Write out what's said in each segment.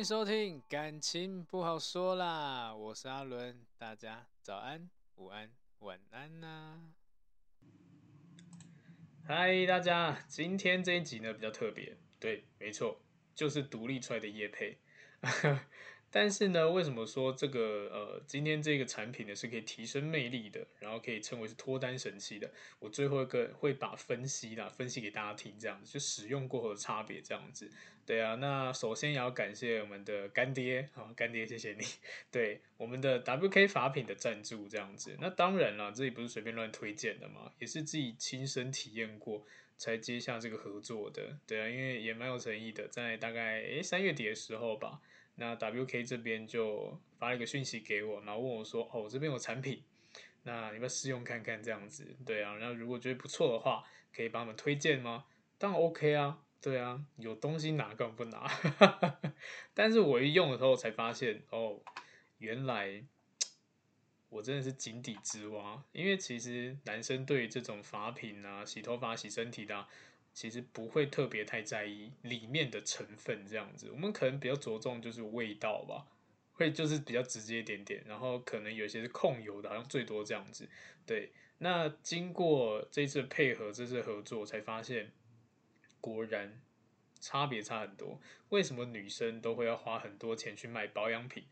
迎收听，感情不好说啦，我是阿伦，大家早安、午安、晚安呐、嗨，大家，今天这一集呢比较特别，对，没错，就是独立出来的夜配。但是呢，为什么说这个呃，今天这个产品呢是可以提升魅力的，然后可以称为是脱单神器的？我最后一个会把分析啦，分析给大家听，这样子就使用过后的差别，这样子。对啊，那首先也要感谢我们的干爹，好，干爹谢谢你，对我们的 WK 法品的赞助，这样子。那当然了，这里不是随便乱推荐的嘛，也是自己亲身体验过才接下这个合作的。对啊，因为也蛮有诚意的，在大概诶三月底的时候吧。那 WK 这边就发了一个讯息给我，然后问我说：“哦，我这边有产品，那你要试用看看这样子？”对啊，然后如果觉得不错的话，可以帮我们推荐吗？当然 OK 啊，对啊，有东西拿更不拿？但是我一用的时候才发现，哦，原来我真的是井底之蛙，因为其实男生对于这种发品啊、洗头发、洗身体的。其实不会特别太在意里面的成分这样子，我们可能比较着重就是味道吧，会就是比较直接一点点，然后可能有些是控油的，好像最多这样子。对，那经过这次配合，这次合作，才发现果然差别差很多。为什么女生都会要花很多钱去买保养品？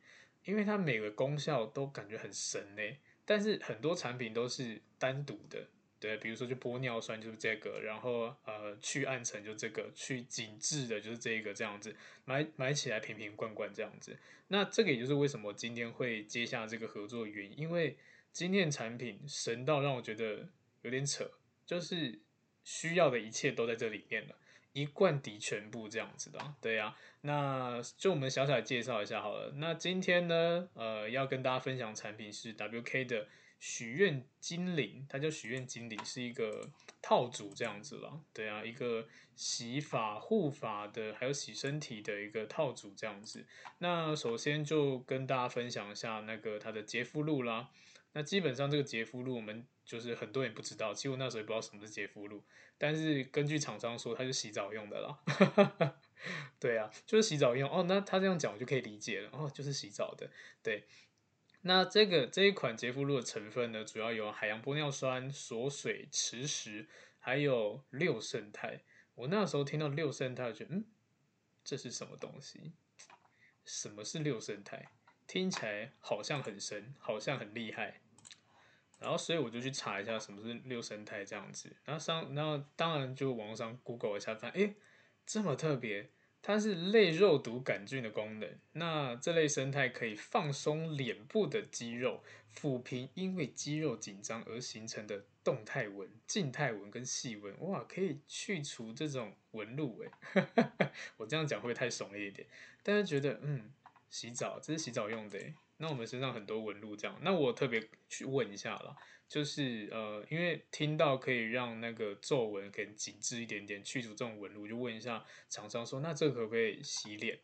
因为它每个功效都感觉很神呢，但是很多产品都是单独的。对，比如说就玻尿酸就是这个，然后呃去暗沉就这个，去紧致的就是这个这样子，买买起来瓶瓶罐罐这样子。那这个也就是为什么今天会接下这个合作的原因，因为今天的产品神到让我觉得有点扯，就是需要的一切都在这里面了，一罐抵全部这样子的。对呀、那就我们小小介绍一下好了。那今天呢，呃，要跟大家分享产品是 WK 的。许愿精灵，它叫许愿精灵，是一个套组这样子了。对啊，一个洗发护发的，还有洗身体的一个套组这样子。那首先就跟大家分享一下那个它的洁肤露啦。那基本上这个洁肤露，我们就是很多人不知道，其实我那时候也不知道什么是洁肤露，但是根据厂商说，它是洗澡用的啦。对啊，就是洗澡用哦。那他这样讲，我就可以理解了哦，就是洗澡的，对。那这个这一款洁肤露的成分呢，主要有海洋玻尿酸、锁水、磁石，还有六胜肽。我那时候听到六胜肽，我觉得嗯，这是什么东西？什么是六胜肽？听起来好像很深，好像很厉害。然后所以我就去查一下什么是六胜肽这样子。然后上，然后当然就网上 Google 一下，发现诶，这么特别。它是类肉毒杆菌的功能，那这类生态可以放松脸部的肌肉，抚平因为肌肉紧张而形成的动态纹、静态纹跟细纹。哇，可以去除这种纹路诶，我这样讲会不会太怂了一点？大家觉得嗯，洗澡这是洗澡用的诶，那我们身上很多纹路这样，那我特别去问一下啦。就是呃，因为听到可以让那个皱纹可以紧致一点点，去除这种纹路，就问一下厂商说，那这可不可以洗脸？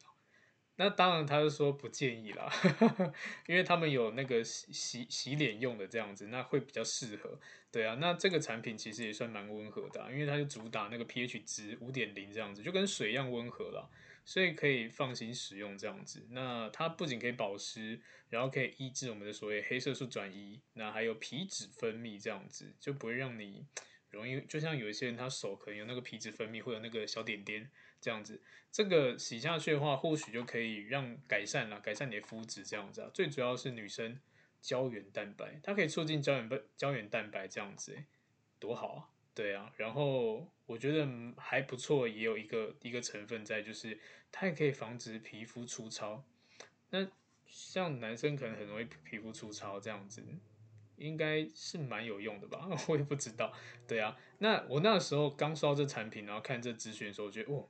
那当然他就说不建议啦，因为他们有那个洗洗洗脸用的这样子，那会比较适合。对啊，那这个产品其实也算蛮温和的啊，因为它就主打那个 pH 值五点零这样子，就跟水一样温和了。所以可以放心使用这样子。那它不仅可以保湿，然后可以抑制我们的所谓黑色素转移，那还有皮脂分泌这样子，就不会让你容易。就像有一些人他手可能有那个皮脂分泌，会有那个小点点这样子。这个洗下去的话，或许就可以让改善了，改善你的肤质这样子啊。最主要是女生胶原蛋白，它可以促进胶原胶原蛋白这样子，欸，多好啊！对啊，然后我觉得还不错，也有一个一个成分在，就是它也可以防止皮肤粗糙。那像男生可能很容易皮肤粗糙这样子，应该是蛮有用的吧？我也不知道。对啊，那我那时候刚刷这产品，然后看这资讯的时候，我觉得哦，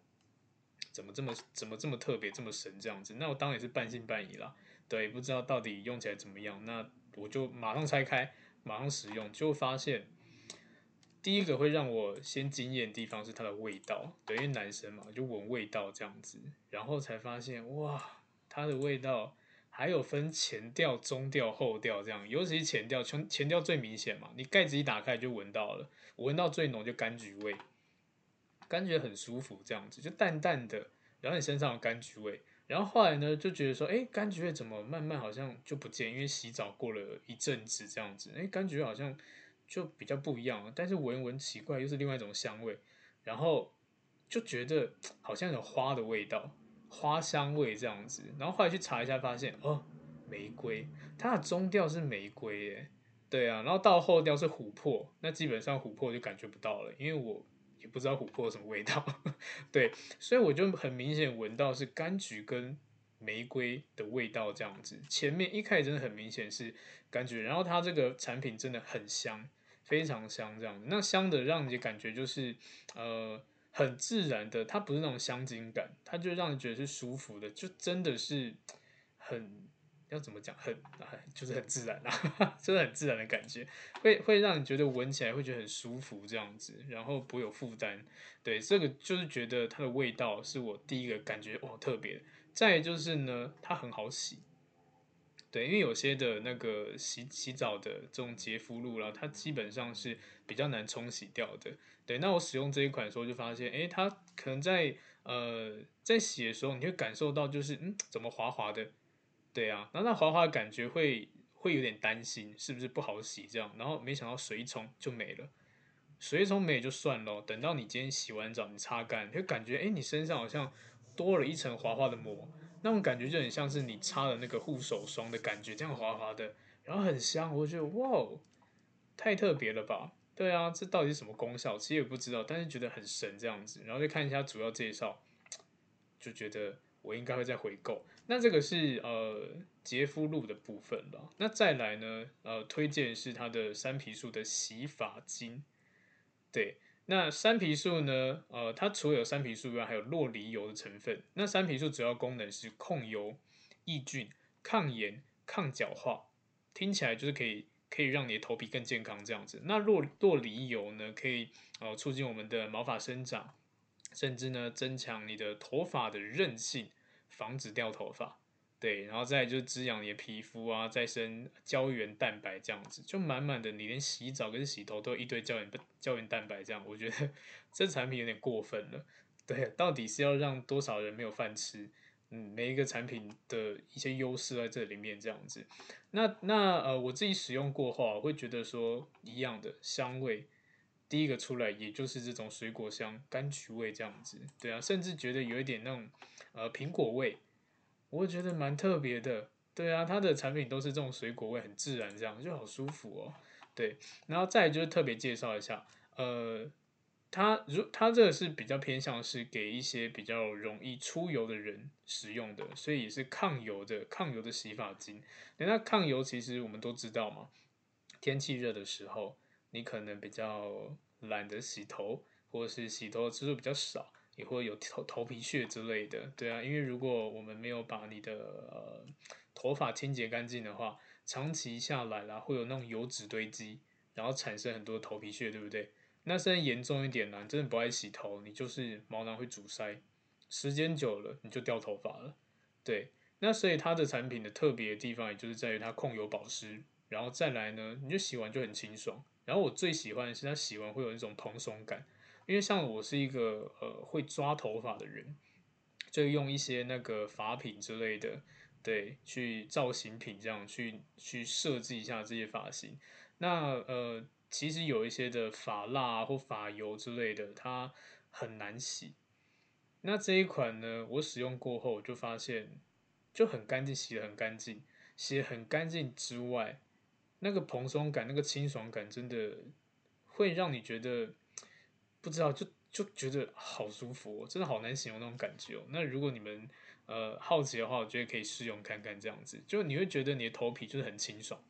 怎么这么怎么这么特别，这么神这样子？那我当然也是半信半疑啦。对，不知道到底用起来怎么样。那我就马上拆开，马上使用，就发现。第一个会让我先惊艳的地方是它的味道，对，因为男生嘛，就闻味道这样子，然后才发现哇，它的味道还有分前调、中调、后调这样，尤其是前调，前前调最明显嘛，你盖子一打开就闻到了，我闻到最浓就柑橘味，柑橘很舒服这样子，就淡淡的，然后你身上有柑橘味，然后后来呢，就觉得说，哎，柑橘味怎么慢慢好像就不见？因为洗澡过了一阵子这样子，哎，柑橘好像就比较不一样。但是闻闻奇怪，又是另外一种香味。然后就觉得 好像有花的味道，花香味这样子。然后后来去查一下，发现哦，玫瑰，它的中调是玫瑰耶。对啊，然后到后调是琥珀，那基本上琥珀就感觉不到了，因为我。也不知道琥珀什么味道，对，所以我就很明显闻到是柑橘跟玫瑰的味道这样子。前面一开始真的很明显是柑橘，然后它这个产品真的很香，非常香这样子。那香的让你感觉就是呃很自然的，它不是那种香精感，它就让你觉得是舒服的，就真的是很。要怎么讲？很，就是很自然啊，真 的很自然的感觉，会会让你觉得闻起来会觉得很舒服这样子，然后不会有负担。对，这个就是觉得它的味道是我第一个感觉哦特别。再就是呢，它很好洗。对，因为有些的那个洗洗澡的这种洁肤露啦，它基本上是比较难冲洗掉的。对，那我使用这一款的时候就发现，诶，它可能在呃在洗的时候，你会感受到就是嗯怎么滑滑的。对啊，那那滑滑的感觉会会有点担心，是不是不好洗这样？然后没想到水一冲就没了，水一冲没就算了，等到你今天洗完澡，你擦干，就感觉哎，你身上好像多了一层滑滑的膜，那种感觉就很像是你擦了那个护手霜的感觉，这样滑滑的，然后很香，我就觉得哇，太特别了吧？对啊，这到底是什么功效？其实也不知道，但是觉得很神这样子，然后再看一下主要介绍，就觉得。我应该会再回购。那这个是呃洁肤露的部分了。那再来呢，呃，推荐是它的山皮素的洗发精。对，那山皮素呢，呃，它除了有山皮素以外，还有洛梨油的成分。那山皮素主要功能是控油、抑菌、抗炎、抗角化，听起来就是可以可以让你的头皮更健康这样子。那洛洛梨油呢，可以呃促进我们的毛发生长。甚至呢，增强你的头发的韧性，防止掉头发。对，然后再就是滋养你的皮肤啊，再生胶原蛋白这样子，就满满的，你连洗澡跟洗头都一堆胶原胶原蛋白这样，我觉得 这产品有点过分了。对，到底是要让多少人没有饭吃？嗯，每一个产品的一些优势在这里面这样子。那那呃，我自己使用过后，我会觉得说一样的香味。第一个出来，也就是这种水果香、柑橘味这样子，对啊，甚至觉得有一点那种呃苹果味，我觉得蛮特别的，对啊，它的产品都是这种水果味，很自然，这样就好舒服哦，对，然后再就是特别介绍一下，呃，它如它这个是比较偏向是给一些比较容易出油的人使用的，所以是抗油的抗油的洗发精。那抗油其实我们都知道嘛，天气热的时候。你可能比较懒得洗头，或者是洗头的次数比较少，也会有头头皮屑之类的，对啊，因为如果我们没有把你的呃头发清洁干净的话，长期下来啦，会有那种油脂堆积，然后产生很多头皮屑，对不对？那甚至严重一点呢，真的不爱洗头，你就是毛囊会阻塞，时间久了你就掉头发了，对。那所以它的产品的特别的地方，也就是在于它控油保湿，然后再来呢，你就洗完就很清爽。然后我最喜欢的是它洗完会有一种蓬松感，因为像我是一个呃会抓头发的人，就用一些那个发品之类的，对，去造型品这样去去设计一下这些发型。那呃其实有一些的发蜡或发油之类的，它很难洗。那这一款呢，我使用过后就发现就很干净，洗的很干净，洗得很干净之外。那个蓬松感，那个清爽感，真的会让你觉得不知道，就就觉得好舒服哦，真的好难形容那种感觉哦。那如果你们呃好奇的话，我觉得可以试用看看这样子，就你会觉得你的头皮就是很清爽。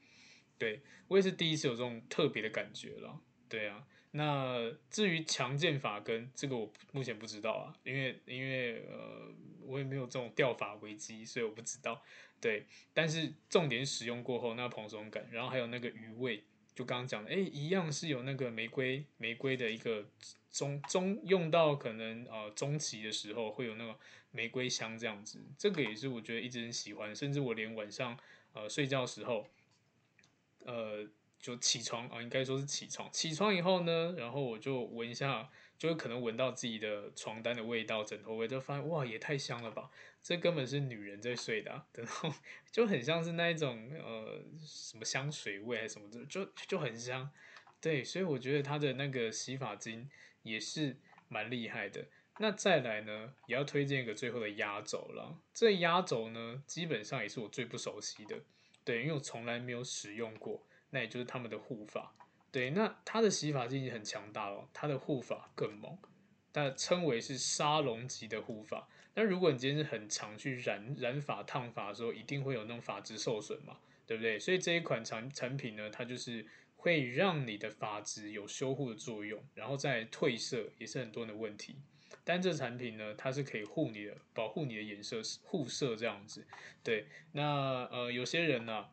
对，我也是第一次有这种特别的感觉了。对啊，那至于强健发根，这个我目前不知道啊，因为因为呃我也没有这种掉发危机，所以我不知道。对，但是重点使用过后，那蓬松感，然后还有那个余味，就刚刚讲的，哎，一样是有那个玫瑰玫瑰的一个中中用到可能呃中期的时候会有那个玫瑰香这样子，这个也是我觉得一直很喜欢，甚至我连晚上呃睡觉的时候，呃就起床啊，应该说是起床。起床以后呢，然后我就闻一下，就可能闻到自己的床单的味道、枕头味，就发现哇，也太香了吧！这根本是女人在睡的，然后就很像是那一种呃什么香水味还是什么的，就就很香。对，所以我觉得它的那个洗发精也是蛮厉害的。那再来呢，也要推荐一个最后的压轴了。这压轴呢，基本上也是我最不熟悉的，对，因为我从来没有使用过。那也就是他们的护发，对，那它的洗发精已经很强大了，它的护发更猛，但称为是沙龙级的护发。那如果你今天是很常去染染发、烫发的时候，一定会有那种发质受损嘛，对不对？所以这一款产产品呢，它就是会让你的发质有修护的作用，然后再褪色也是很多人的问题。但这产品呢，它是可以护你的，保护你的颜色，护色这样子。对，那呃有些人呢、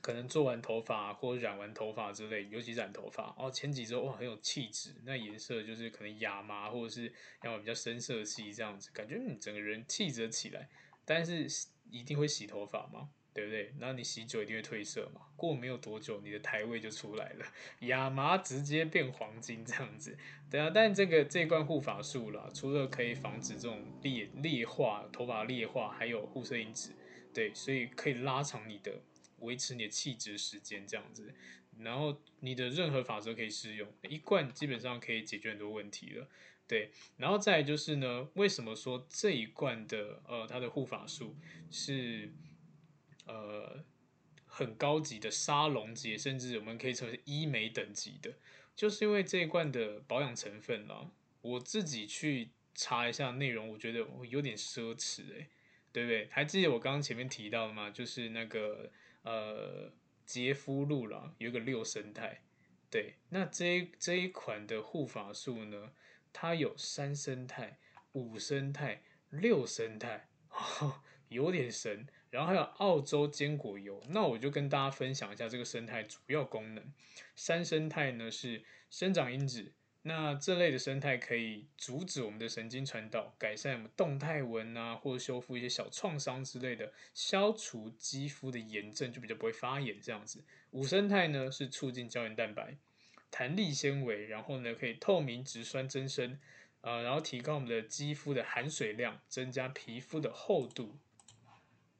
可能做完头发或染完头发之类，尤其染头发哦，前几周哇很有气质，那颜色就是可能亚麻或者是要比较深色系这样子，感觉你整个人气质起来。但是一定会洗头发嘛，对不对？然后你洗久一定会褪色嘛，过没有多久你的台味就出来了，亚麻直接变黄金这样子。对啊，但这个这罐护发素啦，除了可以防止这种裂裂化头发裂化，还有护色因子，对，所以可以拉长你的。维持你的气质时间这样子，然后你的任何法则可以适用，一罐基本上可以解决很多问题了。对，然后再就是呢，为什么说这一罐的呃它的护发素是呃很高级的沙龙级，甚至我们可以称为医美等级的，就是因为这一罐的保养成分啦，我自己去查一下内容，我觉得我有点奢侈诶、对不对？还记得我刚刚前面提到的吗？就是那个。呃，洁肤露啦，有一个六胜肽，对，那这一这一款的护发素呢，它有三生肽、五生肽、六胜肽，有点神。然后还有澳洲坚果油，那我就跟大家分享一下这个生态主要功能。三生肽呢是生长因子。那这类的生态可以阻止我们的神经传导，改善我们动态纹啊，或者修复一些小创伤之类的，消除肌肤的炎症，就比较不会发炎这样子。五胜肽呢是促进胶原蛋白、弹力纤维，然后呢可以透明质酸增生，呃，然后提高我们的肌肤的含水量，增加皮肤的厚度。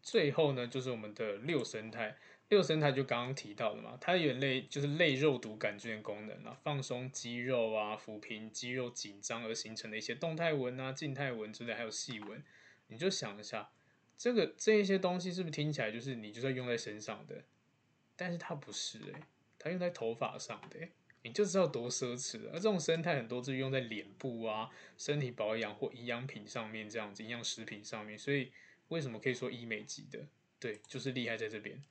最后呢就是我们的六胜肽。六胜肽就刚刚提到的嘛，它有类就是类肉毒杆菌的功能啊，放松肌肉啊，抚平肌肉紧张而形成的一些动态纹啊、静态纹之类，还有细纹。你就想一下，这个这一些东西是不是听起来就是你就是用在身上的？但是它不是诶、它用在头发上的、欸，你就知道多奢侈了。而这种生态很多是用在脸部啊、身体保养或营养品上面这样子，营养食品上面。所以为什么可以说医美级的？对，就是厉害在这边。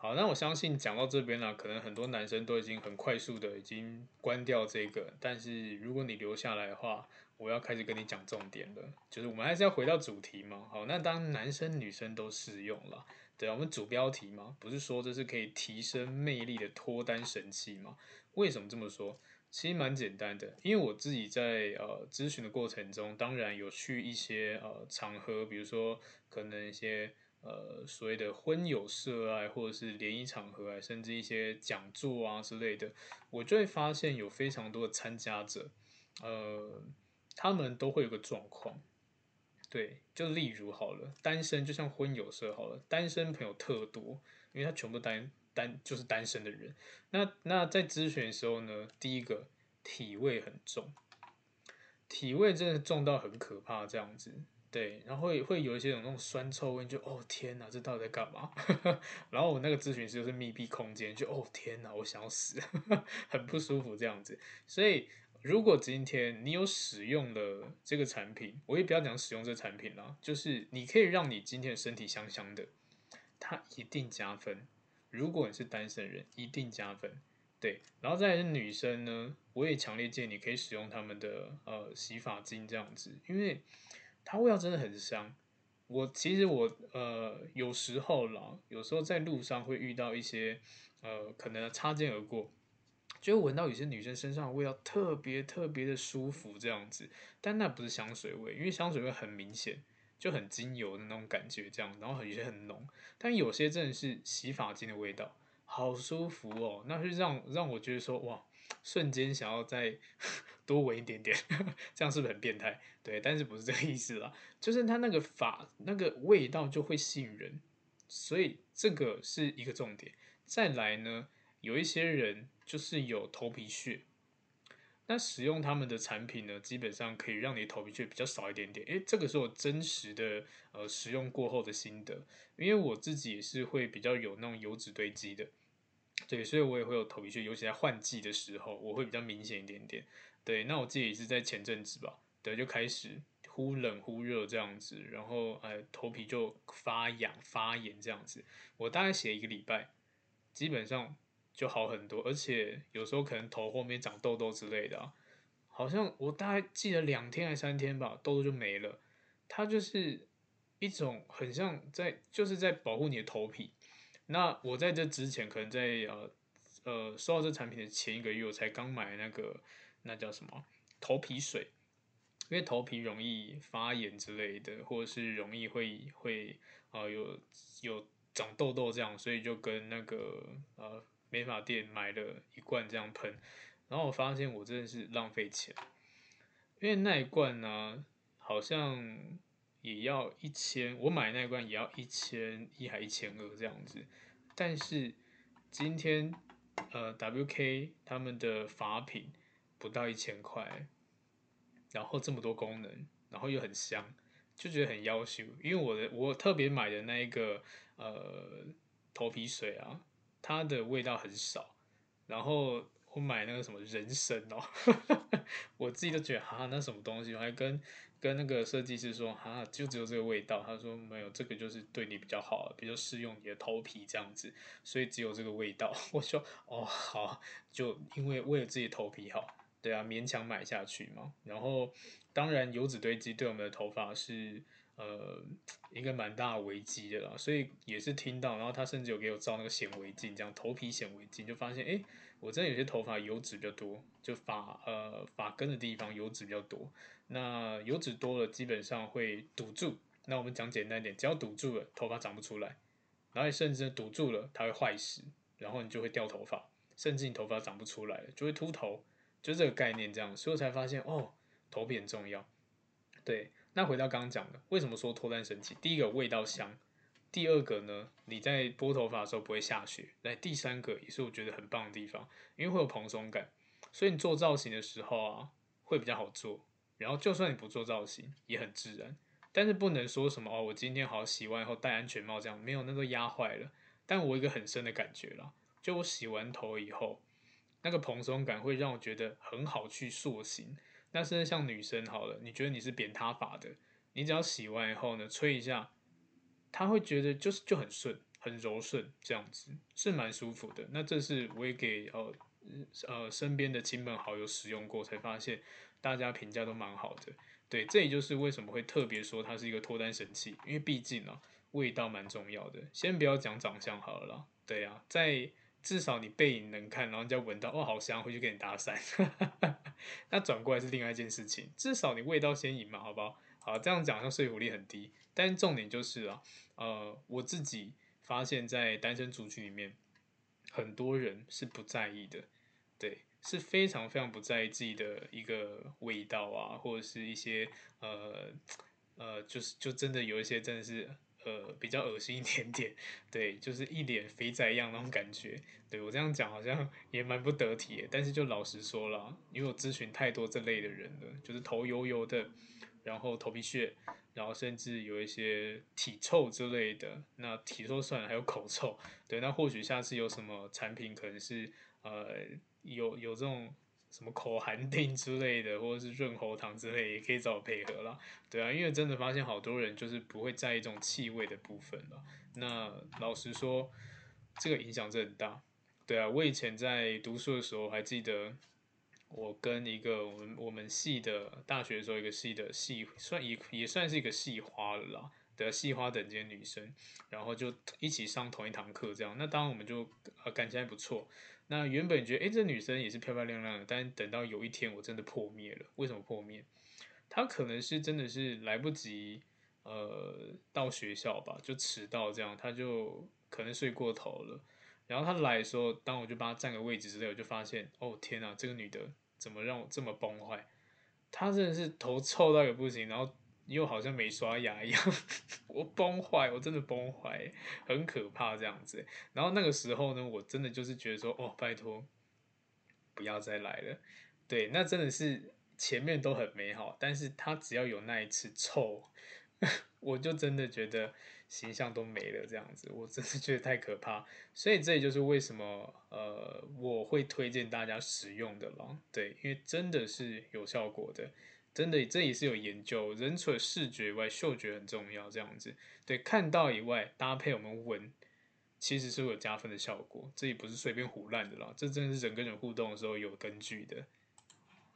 好，那我相信讲到这边呢，可能很多男生都已经很快速的已经关掉这个，但是如果你留下来的话，我要开始跟你讲重点了，就是我们还是要回到主题嘛。好，那当男生女生都适用了，对啊，我们主标题嘛，不是说这是可以提升魅力的脱单神器吗？为什么这么说？其实蛮简单的，因为我自己在呃咨询的过程中，当然有去一些呃场合，比如说可能一些。呃，所谓的婚友社啊，或者是联谊场合啊，甚至一些讲座啊之类的，我就会发现有非常多的参加者，呃，他们都会有个状况，对，就例如好了，单身就像婚友社好了，单身朋友特多，因为他全部单单就是单身的人。那那在咨询的时候呢，第一个体味很重，体味真的重到很可怕，这样子。对，然后会会有一些那种酸臭味，就哦天哪，这到底在干嘛？然后我那个咨询师就是密闭空间，就哦天哪，我想要死，很不舒服这样子。所以如果今天你有使用了这个产品，我也不要讲使用这个产品啦，就是你可以让你今天的身体香香的，它一定加分。如果你是单身人，一定加分。对，然后再来是女生呢，我也强烈建议你可以使用他们的呃洗发精这样子，因为。它味道真的很香，我其实我呃有时候啦，有时候在路上会遇到一些呃可能擦肩而过，就会闻到有些女生身上的味道特别特别的舒服这样子，但那不是香水味，因为香水味很明显，就很精油的那种感觉这样，然后有些很浓，但有些真的是洗发精的味道，好舒服哦，那是让让我觉得说哇，瞬间想要再 多闻一点点，这样是不是很变态？对，但是不是这个意思啦，就是它那个法那个味道就会吸引人，所以这个是一个重点。再来呢，有一些人就是有头皮屑。那使用他们的产品呢，基本上可以让你头皮屑比较少一点点。诶，这个是我真实的呃使用过后的心得，因为我自己也是会比较有那种油脂堆积的，对，所以我也会有头皮屑，尤其在换季的时候，我会比较明显一点点。对，那我自己也是在前阵子吧，对，就开始忽冷忽热这样子，然后哎头皮就发痒发炎这样子，我大概写一个礼拜，基本上。就好很多，而且有时候可能头后面长痘痘之类的啊，好像我大概记得两天还三天吧，痘痘就没了。它就是一种很像在，就是在保护你的头皮。那我在这之前，可能在呃呃收到这产品的前一个月，我才刚买那个那叫什么？头皮水，因为头皮容易发炎之类的，或者是容易会会呃有有长痘痘这样，所以就跟那个呃。美发店买了一罐这样喷，然后我发现我真的是浪费钱，因为那一罐呢，好像也要一千，我买那一罐也要一千一还一千二这样子，但是今天呃 WK 他们的法品不到一千块，然后这么多功能，然后又很香，就觉得很夭寿，因为我的我特别买的那一个呃头皮水啊。它的味道很少，然后我买那个什么人参哦，我自己都觉得哈，那什么东西，我还跟跟那个设计师说哈，就只有这个味道，他说没有，这个就是对你比较好，比较适用你的头皮这样子，所以只有这个味道。我说哦好，就因为为了自己头皮好，对啊，勉强买下去嘛。然后当然油脂堆积对我们的头发是。呃，一个蛮大的危机的啦，所以也是听到，然后他甚至有给我照那个显微镜，这样头皮显微镜就发现，哎，我真的有些头发油脂比较多，就发呃发根的地方油脂比较多，那油脂多了基本上会堵住，那我们讲简单点，只要堵住了，头发长不出来，然后甚至堵住了，它会坏死，然后你就会掉头发，甚至你头发长不出来了，就会秃头，就这个概念这样，所以我才发现哦，头皮很重要，对。那回到刚刚讲的，为什么说脱单神器？第一个味道香，第二个呢，你在拨头发的时候不会下雪。来，第三个也是我觉得很棒的地方，因为会有蓬松感，所以你做造型的时候啊，会比较好做。然后就算你不做造型，也很自然。但是不能说什么哦，我今天好洗完以后戴安全帽这样，没有，那都压坏了。但我有一个很深的感觉啦，就我洗完头以后，那个蓬松感会让我觉得很好去塑形。那甚至像女生好了，你觉得你是扁塌发的，你只要洗完以后呢，吹一下，她会觉得就是就很顺，很柔顺，这样子是蛮舒服的。那这是我也给呃呃身边的亲朋好友使用过，才发现大家评价都蛮好的。对，这也就是为什么会特别说它是一个脱单神器，因为毕竟啊味道蛮重要的。先不要讲长相好了啦，对啊，在。至少你背影能看，然后人家闻到哦，好香，回去给你搭讪。那转过来是另外一件事情，至少你味道先赢嘛，好不好？好，这样讲像说服力很低，但重点就是啊，呃，我自己发现，在单身族群里面，很多人是不在意的，对，是非常非常不在意自己的一个味道啊，或者是一些呃呃，就是就真的有一些真的是。呃，比较恶心一点点，对，就是一脸肥仔一样那种感觉。对，我这样讲好像也蛮不得体，但是就老实说了，因为我咨询太多这类的人了，就是头油油的，然后头皮屑，然后甚至有一些体臭之类的。那体臭算了，还有口臭。对，那或许下次有什么产品可能是呃有有这种。什么口含錠之类的，或者是润喉糖之类，也可以找我配合啦。对啊，因为真的发现好多人就是不会在意这种气味的部分了。那老实说，这个影响真很大。对啊，我以前在读书的时候，还记得我跟一个我们我们系的大学的时候一个系的系算也也算是一个系花了啦。的系花等级的女生，然后就一起上同一堂课，这样，那当然我们就呃感情还不错。那原本觉得，哎，这女生也是漂漂亮亮的，但等到有一天我真的破灭了。为什么破灭？她可能是真的是来不及呃到学校吧，就迟到这样，她就可能睡过头了。然后她来的时候，当我就帮她占个位置之后，我就发现，哦天哪，这个女的怎么让我这么崩坏？她真的是头臭到也不行，然后又好像没刷牙一样，我崩坏，我真的崩坏，很可怕这样子。然后那个时候呢，我真的就是觉得说，哦，拜托，不要再来了。对，那真的是前面都很美好，但是他只要有那一次臭，我就真的觉得。形象都没了，这样子，我真的觉得太可怕。所以这也就是为什么，呃，我会推荐大家使用的了。对，因为真的是有效果的，真的这也是有研究。人除了视觉以外，嗅觉很重要，这样子。对，看到以外，搭配我们闻，其实是会有加分的效果。这也不是随便胡乱的啦，这真的是人跟人互动的时候有根据的。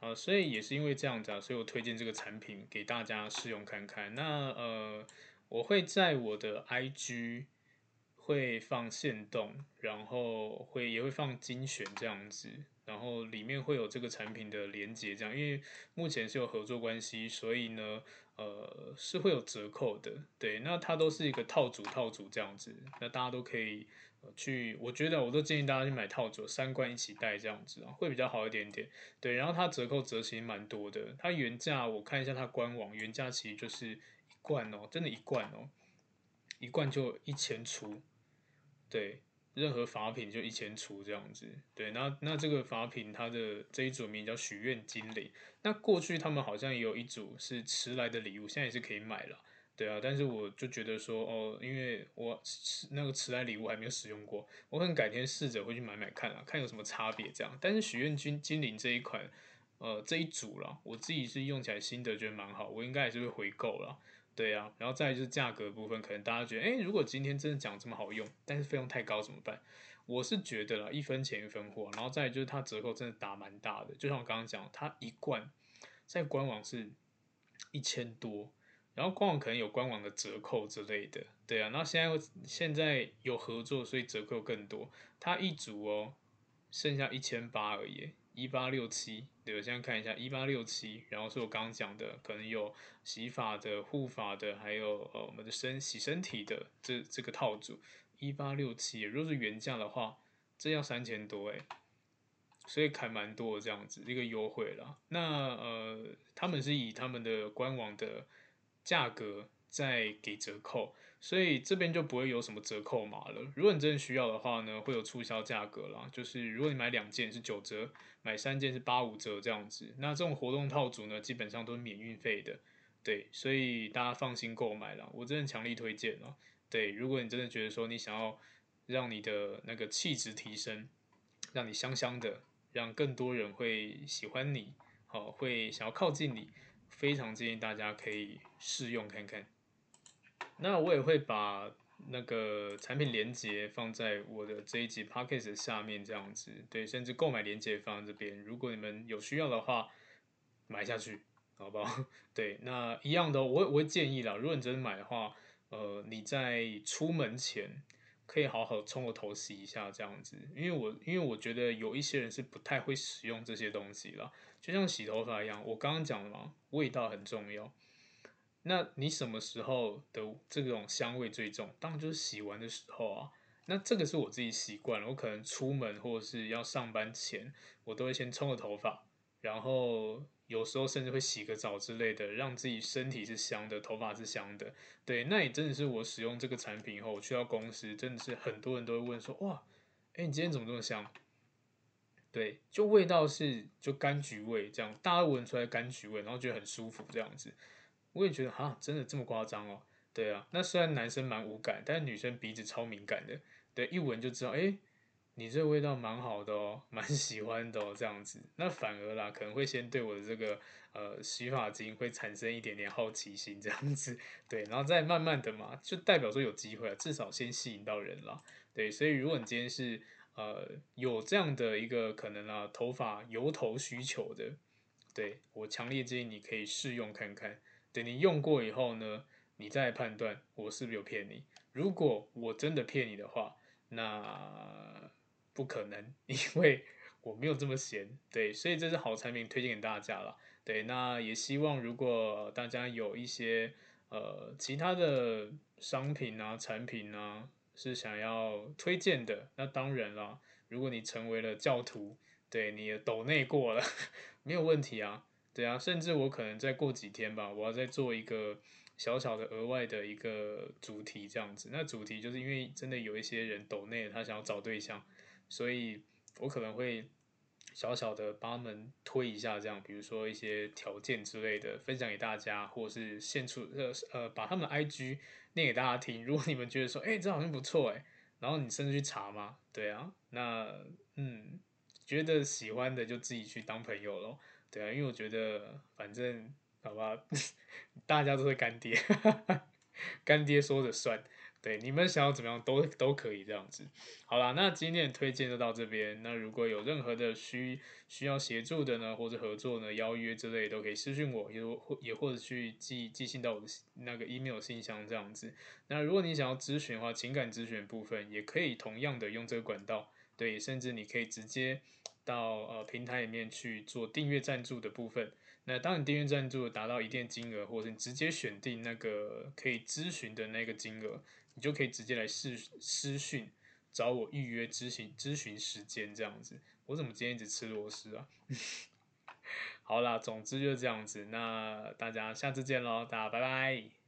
啊，所以也是因为这样子啊，所以我推荐这个产品给大家试用看看。那呃。我会在我的 IG 会放线动，然后会也会放精选这样子，然后里面会有这个产品的连接，这样，因为目前是有合作关系，所以呢，呃，是会有折扣的，对，那它都是一个套组套组这样子，那大家都可以去，我觉得我都建议大家去买套组，三罐一起带这样子啊，会比较好一点点，对，然后它折扣折其实蛮多的，它原价我看一下它官网原价其实就是一。罐哦，真的，一罐哦，一罐就一千出，对，任何法品就一千出这样子，对，那那这个法品它的这一组名叫许愿精灵，那过去他们好像也有一组是迟来的礼物，现在也是可以买了，对啊，但是我就觉得说哦，因为我迟那个迟来礼物还没有使用过，我可能改天试着会去买买看啊，看有什么差别这样，但是许愿精精灵这一款，呃，这一组了，我自己是用起来心得觉得蛮好，我应该也是会回购了。对啊，然后再就是价格的部分，可能大家觉得，哎，如果今天真的讲这么好用，但是费用太高怎么办？我是觉得啦，一分钱一分货，然后再就是它折扣真的打蛮大的，就像我刚刚讲，它一罐在官网是一千多，然后官网可能有官网的折扣之类的，对啊，那现在现在有合作，所以折扣更多，它一组哦，剩下一千八而已。一八六七，对，我现在看一下一八六七，然后是我刚刚讲的，可能有洗发的、护发的，还有呃我们的身洗身体的这这个套组一八六七，如果是原价的话，这要三千多诶，所以砍蛮多这样子一个优惠啦。那呃他们是以他们的官网的价格在给折扣。所以这边就不会有什么折扣码了。如果你真的需要的话呢，会有促销价格啦。就是如果你买两件是九折，买三件是八五折这样子。那这种活动套组呢，基本上都是免运费的。对，所以大家放心购买啦。我真的强力推荐了。对，如果你真的觉得说你想要让你的那个气质提升，让你香香的，让更多人会喜欢你，好，会想要靠近你，非常建议大家可以试用看看。那我也会把那个产品链接放在我的这一集 podcast 下面，这样子，对，甚至购买链接放在这边。如果你们有需要的话，买下去，好不好？对，那一样的，我我会建议啦。如果你真的买的话，呃，你在出门前可以好好冲个头洗一下，这样子，因为我因为我觉得有一些人是不太会使用这些东西啦，就像洗头发一样，我刚刚讲了嘛，味道很重要。那你什么时候的这种香味最重？当然就是洗完的时候啊。那这个是我自己习惯了，我可能出门或者是要上班前，我都会先冲个头发，然后有时候甚至会洗个澡之类的，让自己身体是香的，头发是香的。对，那也真的是我使用这个产品以后，我去到公司，真的是很多人都会问说，哇，哎，你今天怎么这么香？对，就味道是就柑橘味这样，大家闻出来柑橘味，然后觉得很舒服这样子。我也觉得哈，真的这么夸张哦？对啊，那虽然男生蛮无感，但是女生鼻子超敏感的，对，一闻就知道，哎，你这味道蛮好的哦，蛮喜欢的哦，这样子。那反而啦，可能会先对我的这个呃洗发精会产生一点点好奇心，这样子，对，然后再慢慢的嘛，就代表说有机会啊，至少先吸引到人啦，对。所以如果你今天是呃有这样的一个可能啊，头发油头需求的，对，我强烈建议你可以试用看看。等你用过以后呢，你再判断我是不是有骗你。如果我真的骗你的话，那不可能，因为我没有这么闲。对，所以这是好产品，推荐给大家了。对，那也希望如果大家有一些呃其他的商品啊、产品啊，是想要推荐的，那当然啦，如果你成为了教徒，对，你也抖内过了，没有问题啊，对啊，甚至我可能再过几天吧，我要再做一个小小的额外的一个主题这样子。那主题就是因为真的有一些人抖内，他想要找对象，所以我可能会。小小的帮他们推一下，这样，比如说一些条件之类的，分享给大家，或是献出呃呃，把他们的 IG 念给大家听。如果你们觉得说，哎、欸，这好像不错哎，然后你甚至去查嘛，对啊，那嗯，觉得喜欢的就自己去当朋友咯。对啊，因为我觉得反正好吧，大家都是干爹，干爹说了算。对，你们想要怎么样都都可以这样子。好啦，那今天的推荐就到这边。那如果有任何的需需要协助的呢，或者合作呢、邀约之类，都可以私信我，也或也或者去寄寄信到我的那个 email 信箱这样子。那如果你想要咨询的话，情感咨询部分也可以同样的用这个管道。对，甚至你可以直接到呃平台里面去做订阅赞助的部分。那当你订阅赞助达到一定金额，或者你直接选定那个可以咨询的那个金额。你就可以直接来私私讯找我预约咨询咨询时间这样子。我怎么今天一直吃螺丝啊？好啦，总之就是这样子。那大家下次见喽，大家拜拜。